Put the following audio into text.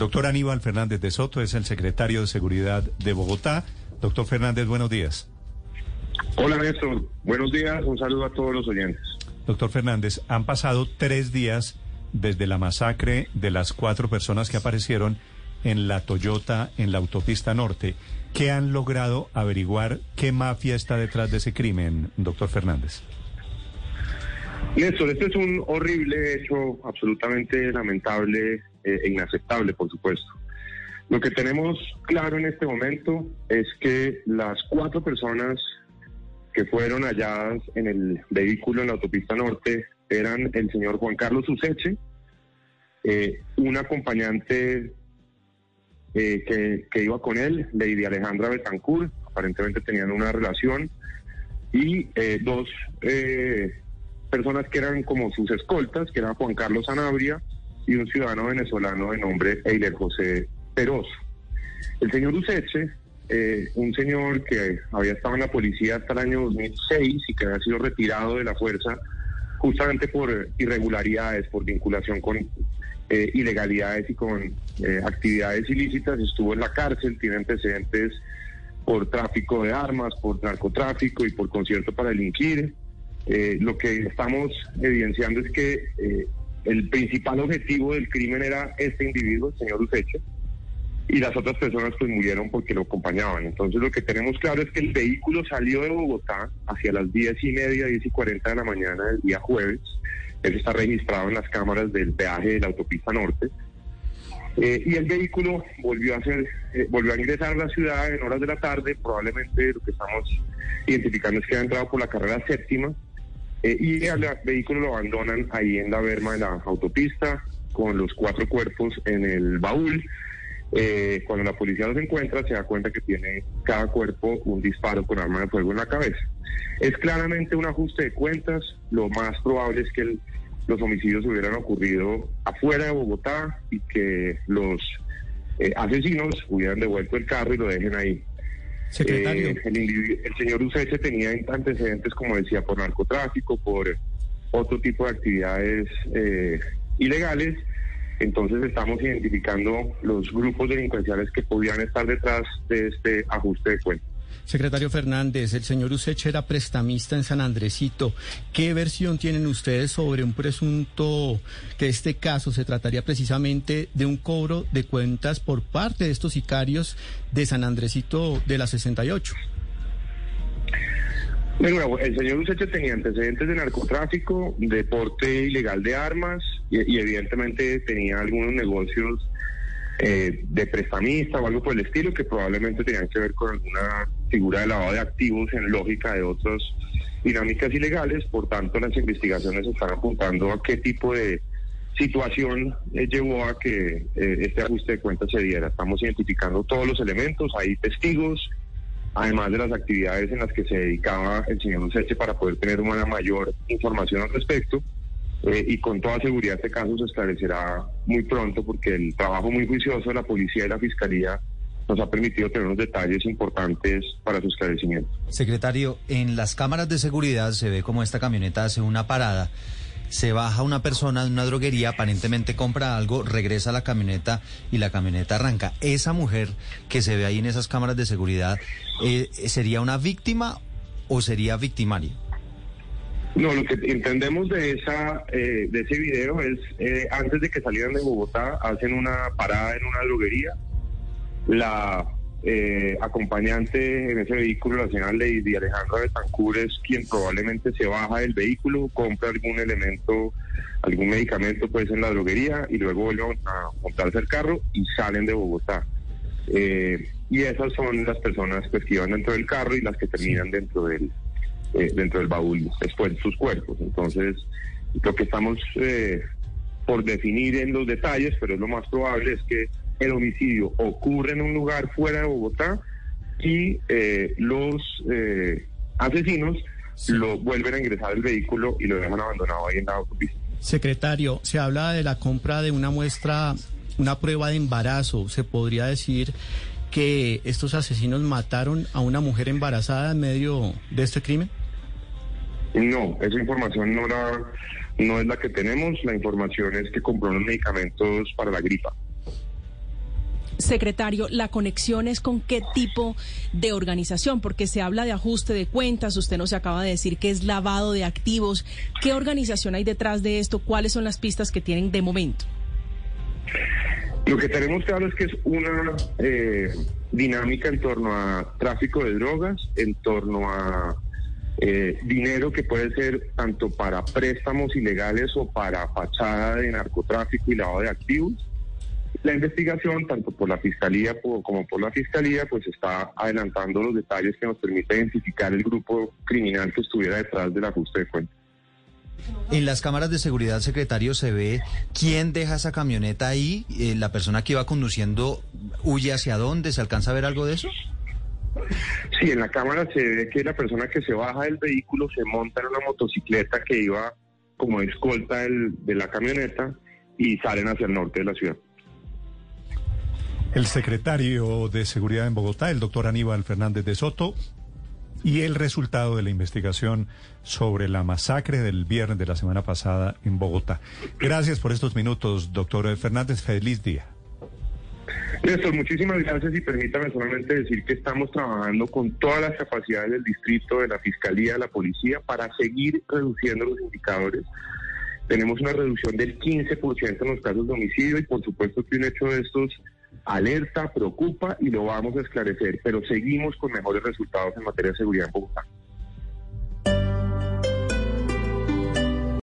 doctor Aníbal Fernández de Soto es el secretario de Seguridad de Bogotá. Doctor Fernández, buenos días. Hola Néstor, buenos días, un saludo a todos los oyentes. Doctor Fernández, han pasado tres días desde la masacre de las cuatro personas que aparecieron en la Toyota en la autopista norte. ¿Qué han logrado averiguar qué mafia está detrás de ese crimen, doctor Fernández? Néstor, este es un horrible hecho, absolutamente lamentable e inaceptable, por supuesto. Lo que tenemos claro en este momento es que las cuatro personas que fueron halladas en el vehículo en la autopista norte eran el señor Juan Carlos Useche, eh, un acompañante eh, que, que, iba con él, Lady Alejandra Betancourt, aparentemente tenían una relación, y eh, dos personas que eran como sus escoltas, que eran Juan Carlos Sanabria y un ciudadano venezolano de nombre Eiler José Peroso. El señor Useche eh, un señor que había estado en la policía hasta el año 2006 y que había sido retirado de la fuerza justamente por irregularidades, por vinculación con eh, ilegalidades y con eh, actividades ilícitas, estuvo en la cárcel, tiene antecedentes por tráfico de armas, por narcotráfico y por concierto para delinquir. lo que estamos evidenciando es que el principal objetivo del crimen era este individuo, el señor Useche, y las otras personas pues murieron porque lo acompañaban. Entonces lo que tenemos claro es que el vehículo salió de Bogotá hacia las 10 y media, 10 y 40 de la mañana del día jueves. Eso está registrado en las cámaras del peaje de la autopista norte. Eh, y el vehículo volvió a hacer, eh, volvió a ingresar a la ciudad en horas de la tarde, probablemente lo que estamos identificando es que ha entrado por la carrera séptima, eh, y el vehículo lo abandonan ahí en la berma de la autopista, con los cuatro cuerpos en el baúl. Eh, cuando la policía los encuentra, se da cuenta que tiene cada cuerpo un disparo con arma de fuego en la cabeza. Es claramente un ajuste de cuentas. Lo más probable es que los homicidios hubieran ocurrido afuera de Bogotá y que los eh, asesinos hubieran devuelto el carro y lo dejen ahí. Secretario. Eh, el, señor Ucese tenía antecedentes, como decía, por narcotráfico, por otro tipo de actividades ilegales entonces estamos identificando los grupos delincuenciales que podían estar detrás de este ajuste de cuentas. Secretario Fernández, el señor Useche era prestamista en San Andresito. ¿Qué versión tienen ustedes sobre un presunto que este caso se trataría precisamente de un cobro de cuentas por parte de estos sicarios de San Andresito de la 68? Bueno, el señor Useche tenía antecedentes de narcotráfico, deporte ilegal de armas y, evidentemente tenía algunos negocios eh, de prestamista o algo por el estilo que probablemente tenían que ver con alguna figura de lavado de activos en lógica de otras dinámicas ilegales. Por tanto, las investigaciones están apuntando a qué tipo de situación eh, llevó a que eh, este ajuste de cuentas se diera. Estamos identificando todos los elementos, hay testigos además de las actividades en las que se dedicaba el señor Useche para poder tener una mayor información al respecto. Eh, y con toda seguridad este caso se esclarecerá muy pronto porque el trabajo muy juicioso de la policía y la fiscalía nos ha permitido tener unos detalles importantes para su esclarecimiento. Secretario, en las cámaras de seguridad se ve como esta camioneta hace una parada se baja una persona de una droguería, aparentemente compra algo, regresa a la camioneta y la camioneta arranca. Esa mujer que se ve ahí en esas cámaras de seguridad, eh, ¿sería una víctima o sería victimaria? No, lo que entendemos de esa eh, de ese video es eh, antes de que salieran de Bogotá hacen una parada en una droguería. La eh, acompañante en ese vehículo, la señora Lady Alejandra Betancur, es quien probablemente se baja del vehículo, compra algún elemento, algún medicamento pues en la droguería y luego vuelven a montarse el carro y salen de Bogotá. Eh, y esas son las personas pues, que iban dentro del carro y las que terminan dentro del eh, dentro del baúl sus cuerpos. Entonces, lo que estamos por definir en los detalles, pero es lo más probable, es que el homicidio ocurre en un lugar fuera de Bogotá y eh, los eh, asesinos lo vuelven a ingresar al vehículo y lo dejan abandonado ahí en la autopista. Secretario, se habla de la compra de una muestra, una prueba de embarazo. ¿Se podría decir que estos asesinos mataron a una mujer embarazada en medio de este crimen? No, esa información no, no es la que tenemos. La información es que compró unos medicamentos para la gripa. Secretario, la conexión es con qué tipo de organización, porque se habla de ajuste de cuentas, usted nos acaba de decir que es lavado de activos. ¿Qué organización hay detrás de esto? ¿Cuáles son las pistas que tienen de momento? Lo que tenemos claro es que es una eh, dinámica en torno a tráfico de drogas, en torno a eh, dinero que puede ser tanto para préstamos ilegales o para fachada de narcotráfico y lavado de activos. La investigación, tanto por la Fiscalía como por la Fiscalía, pues está adelantando los detalles que nos permiten identificar el grupo criminal que estuviera detrás del ajuste de cuentas. En las cámaras de seguridad, secretario, se ve quién deja esa camioneta ahí, eh, la persona que iba conduciendo huye hacia dónde, ¿se alcanza a ver algo de eso? Sí, en la cámara se ve que la persona que se baja del vehículo se monta en una motocicleta que iba como escolta de la camioneta y salen hacia el norte de la ciudad. El secretario de Seguridad en Bogotá, el doctor Aníbal Fernández de Soto, y el resultado de la investigación sobre la masacre del viernes de la semana pasada en Bogotá. Gracias por estos minutos, doctor Fernández. Feliz día. Néstor, muchísimas gracias y permítame solamente decir que estamos trabajando con todas las capacidades del distrito, de la Fiscalía, de la Policía, para seguir reduciendo los indicadores. Tenemos una reducción del 15% en los casos de homicidio y por supuesto que un hecho de estos alerta, preocupa y lo vamos a esclarecer, pero seguimos con mejores resultados en materia de seguridad en Bogotá.